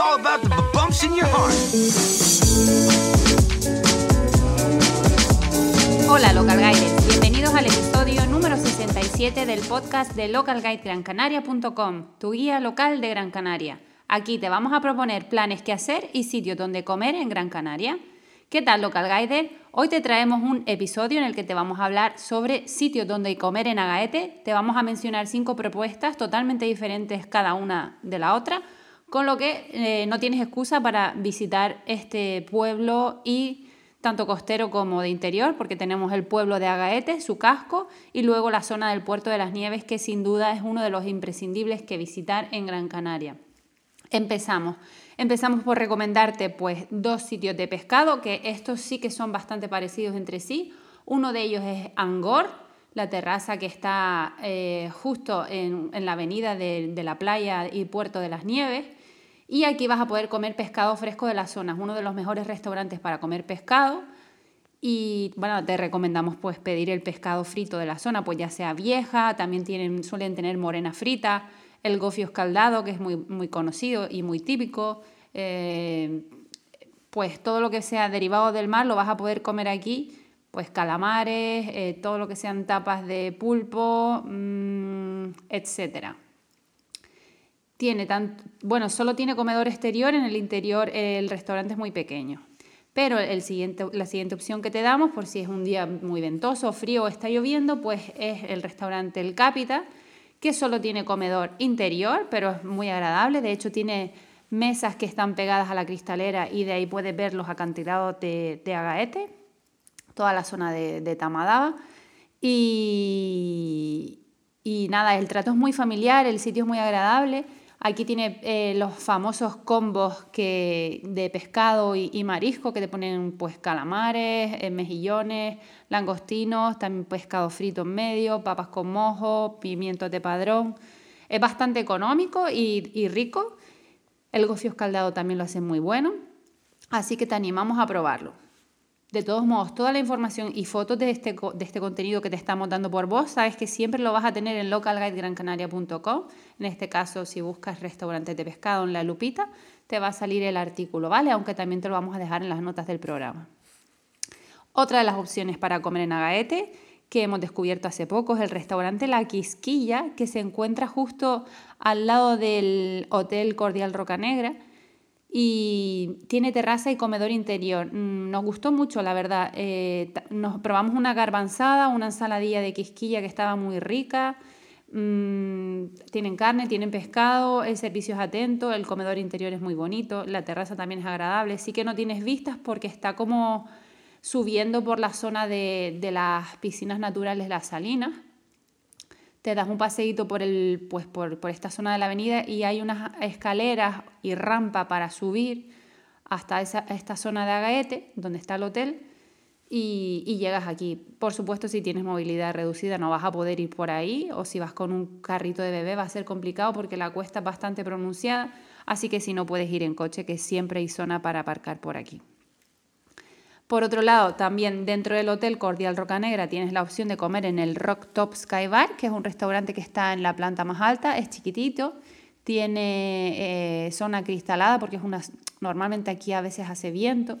All about the bumps in your heart. Hola Local Guides, bienvenidos al episodio número 67 del podcast de localguidegrancanaria.com, tu guía local de Gran Canaria. Aquí te vamos a proponer planes que hacer y sitios donde comer en Gran Canaria. ¿Qué tal Local Guider? Hoy te traemos un episodio en el que te vamos a hablar sobre sitios donde comer en Agaete. Te vamos a mencionar cinco propuestas totalmente diferentes cada una de la otra, con lo que eh, no tienes excusa para visitar este pueblo y tanto costero como de interior, porque tenemos el pueblo de Agaete, su casco, y luego la zona del Puerto de las Nieves, que sin duda es uno de los imprescindibles que visitar en Gran Canaria. Empezamos. Empezamos por recomendarte pues dos sitios de pescado, que estos sí que son bastante parecidos entre sí. Uno de ellos es Angor, la terraza que está eh, justo en, la avenida de, de, la playa y Puerto de las Nieves. Y aquí vas a poder comer pescado fresco de la zona. Es uno de los mejores restaurantes para comer pescado. Y bueno, te recomendamos pues pedir el pescado frito de la zona, pues ya sea vieja, también tienen, suelen tener morena frita, el gofio escaldado, que es muy, muy conocido y muy típico. Eh, pues todo lo que sea derivado del mar lo vas a poder comer aquí, pues calamares, eh, todo lo que sean tapas de pulpo, mm, etcétera. Tiene tanto, bueno, solo tiene comedor exterior, en el interior el restaurante es muy pequeño. Pero el siguiente, la siguiente opción que te damos, por si es un día muy ventoso, frío o está lloviendo, pues es el restaurante El Cápita, que solo tiene comedor interior, pero es muy agradable. De hecho, tiene mesas que están pegadas a la cristalera y de ahí puedes ver los acantilados de, de Agaete, toda la zona de, de Tamadaba. Y, y nada, el trato es muy familiar, el sitio es muy agradable. Aquí tiene eh, los famosos combos que, de pescado y, marisco que te ponen pues calamares, eh, mejillones, langostinos, también pescado frito en medio, papas con mojo, pimientos de padrón. Es bastante económico y, y rico. El gofio escaldado también lo hace muy bueno. Así que te animamos a probarlo. De todos modos, toda la información y fotos de este, de este contenido que te estamos dando por vos, sabes que siempre lo vas a tener en localguidegrancanaria.com. En este caso, si buscas restaurantes de pescado en la lupita, te va a salir el artículo, ¿vale? Aunque también te lo vamos a dejar en las notas del programa. Otra de las opciones para comer en Agaete que hemos descubierto hace poco es el restaurante La Quisquilla, que se encuentra justo al lado del Hotel Cordial Roca Negra y tiene terraza y comedor interior. Mm, nos gustó mucho, la verdad. Eh, nos probamos una garbanzada, una ensaladilla de quisquilla que estaba muy rica. Mm, tienen carne, tienen pescado, el servicio es atento, el comedor interior es muy bonito, la terraza también es agradable. Sí que no tienes vistas porque está como subiendo por la zona de, de las piscinas naturales Las Salinas te das un paseíto por, el, pues por, por, esta zona de la avenida y hay unas escaleras y rampa para subir hasta esa, esta zona de Agaete, donde está el hotel, y, y, llegas aquí. Por supuesto, si tienes movilidad reducida no vas a poder ir por ahí, o si vas con un carrito de bebé va a ser complicado porque la cuesta es bastante pronunciada, así que si no puedes ir en coche, que siempre hay zona para aparcar por aquí. Por otro lado, también dentro del Hotel Cordial Roca Negra tienes la opción de comer en el Rock Top Sky Bar, que es un restaurante que está en la planta más alta, es chiquitito, tiene eh, zona cristalada porque es una, normalmente aquí a veces hace viento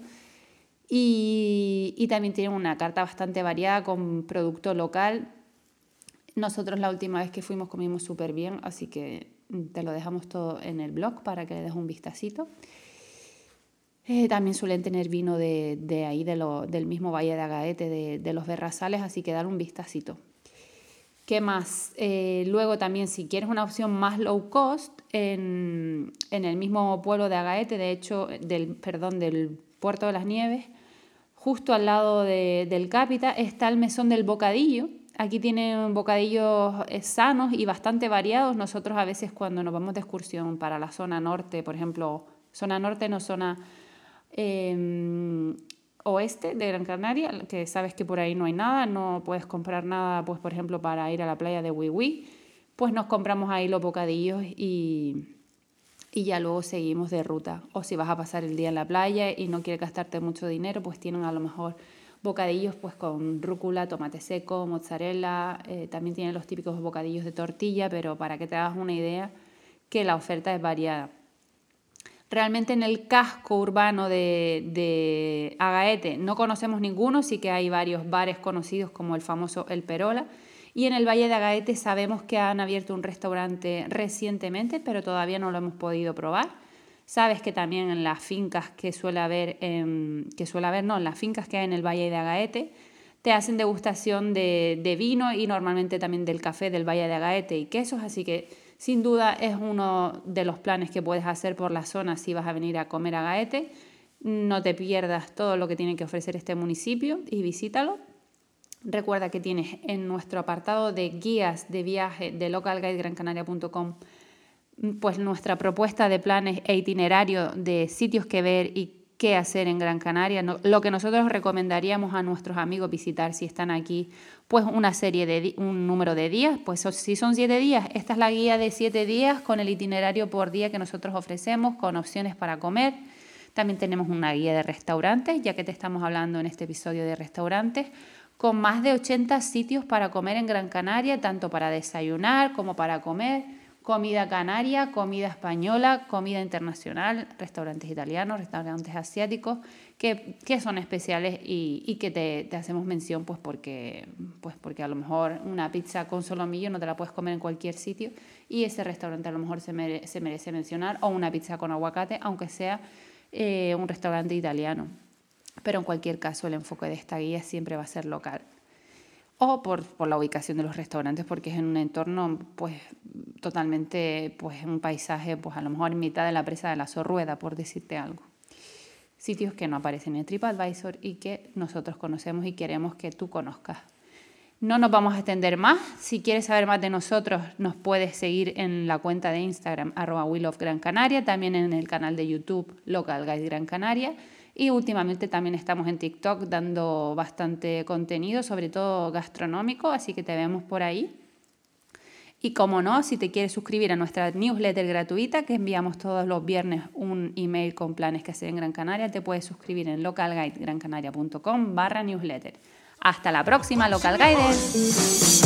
y, y también tiene una carta bastante variada con producto local. Nosotros la última vez que fuimos comimos súper bien, así que te lo dejamos todo en el blog para que le des un vistacito. Eh, también suelen tener vino de, de ahí, de lo, del mismo Valle de Agaete, de, de, los Berrazales, así que dar un vistacito. ¿Qué más? Eh, luego también, si quieres una opción más low cost, en, en, el mismo pueblo de Agaete, de hecho, del, perdón, del Puerto de las Nieves, justo al lado de, del Cápita, está el Mesón del Bocadillo. Aquí tienen bocadillos eh, sanos y bastante variados. Nosotros a veces cuando nos vamos de excursión para la zona norte, por ejemplo, zona norte no zona eh, oeste de Gran Canaria, que sabes que por ahí no hay nada, no puedes comprar nada, pues por ejemplo, para ir a la playa de Wiwi, pues nos compramos ahí los bocadillos y, y ya luego seguimos de ruta. O si vas a pasar el día en la playa y no quieres gastarte mucho dinero, pues tienen a lo mejor bocadillos pues con rúcula, tomate seco, mozzarella, eh, también tienen los típicos bocadillos de tortilla, pero para que te hagas una idea que la oferta es variada. Realmente en el casco urbano de, de Agaete no conocemos ninguno, sí que hay varios bares conocidos como el famoso El Perola. Y en el Valle de Agaete sabemos que han abierto un restaurante recientemente, pero todavía no lo hemos podido probar. Sabes que también en las fincas que suele haber, que suele haber, no, en las fincas que hay en el Valle de Agaete, te hacen degustación de, de, vino y normalmente también del café del Valle de Agaete y quesos, así que sin duda es uno de los planes que puedes hacer por la zona si vas a venir a comer a Gaete. No te pierdas todo lo que tiene que ofrecer este municipio y visítalo. Recuerda que tienes en nuestro apartado de guías de viaje de localguidegrancanaria.com pues nuestra propuesta de planes e itinerario de sitios que ver y qué hacer en Gran Canaria, lo que nosotros recomendaríamos a nuestros amigos visitar si están aquí, pues una serie de un número de días, pues si son siete días, esta es la guía de siete días con el itinerario por día que nosotros ofrecemos, con opciones para comer. También tenemos una guía de restaurantes, ya que te estamos hablando en este episodio de restaurantes, con más de 80 sitios para comer en Gran Canaria, tanto para desayunar como para comer comida canaria, comida española, comida internacional, restaurantes italianos, restaurantes asiáticos, que, son especiales y, que te, hacemos mención pues porque, pues porque a lo mejor una pizza con solomillo no te la puedes comer en cualquier sitio y ese restaurante a lo mejor se, merece mencionar, o una pizza con aguacate, aunque sea eh, un restaurante italiano. Pero en cualquier caso el enfoque de esta guía siempre va a ser local o por, por, la ubicación de los restaurantes, porque es en un entorno pues totalmente, pues un paisaje, pues a lo mejor en mitad de la presa de la Zorrueda, por decirte algo. Sitios que no aparecen en TripAdvisor y que nosotros conocemos y queremos que tú conozcas. No nos vamos a extender más. Si quieres saber más de nosotros, nos puedes seguir en la cuenta de Instagram, arroba Gran Canaria, también en el canal de YouTube Local Guide Gran Canaria y últimamente también estamos en TikTok dando bastante contenido, sobre todo gastronómico, así que te vemos por ahí. Y como no, si te quieres suscribir a nuestra newsletter gratuita, que enviamos todos los viernes un email con planes que hacer en Gran Canaria, te puedes suscribir en localguidegrancanaria.com barra newsletter. Hasta la próxima, Local Guides.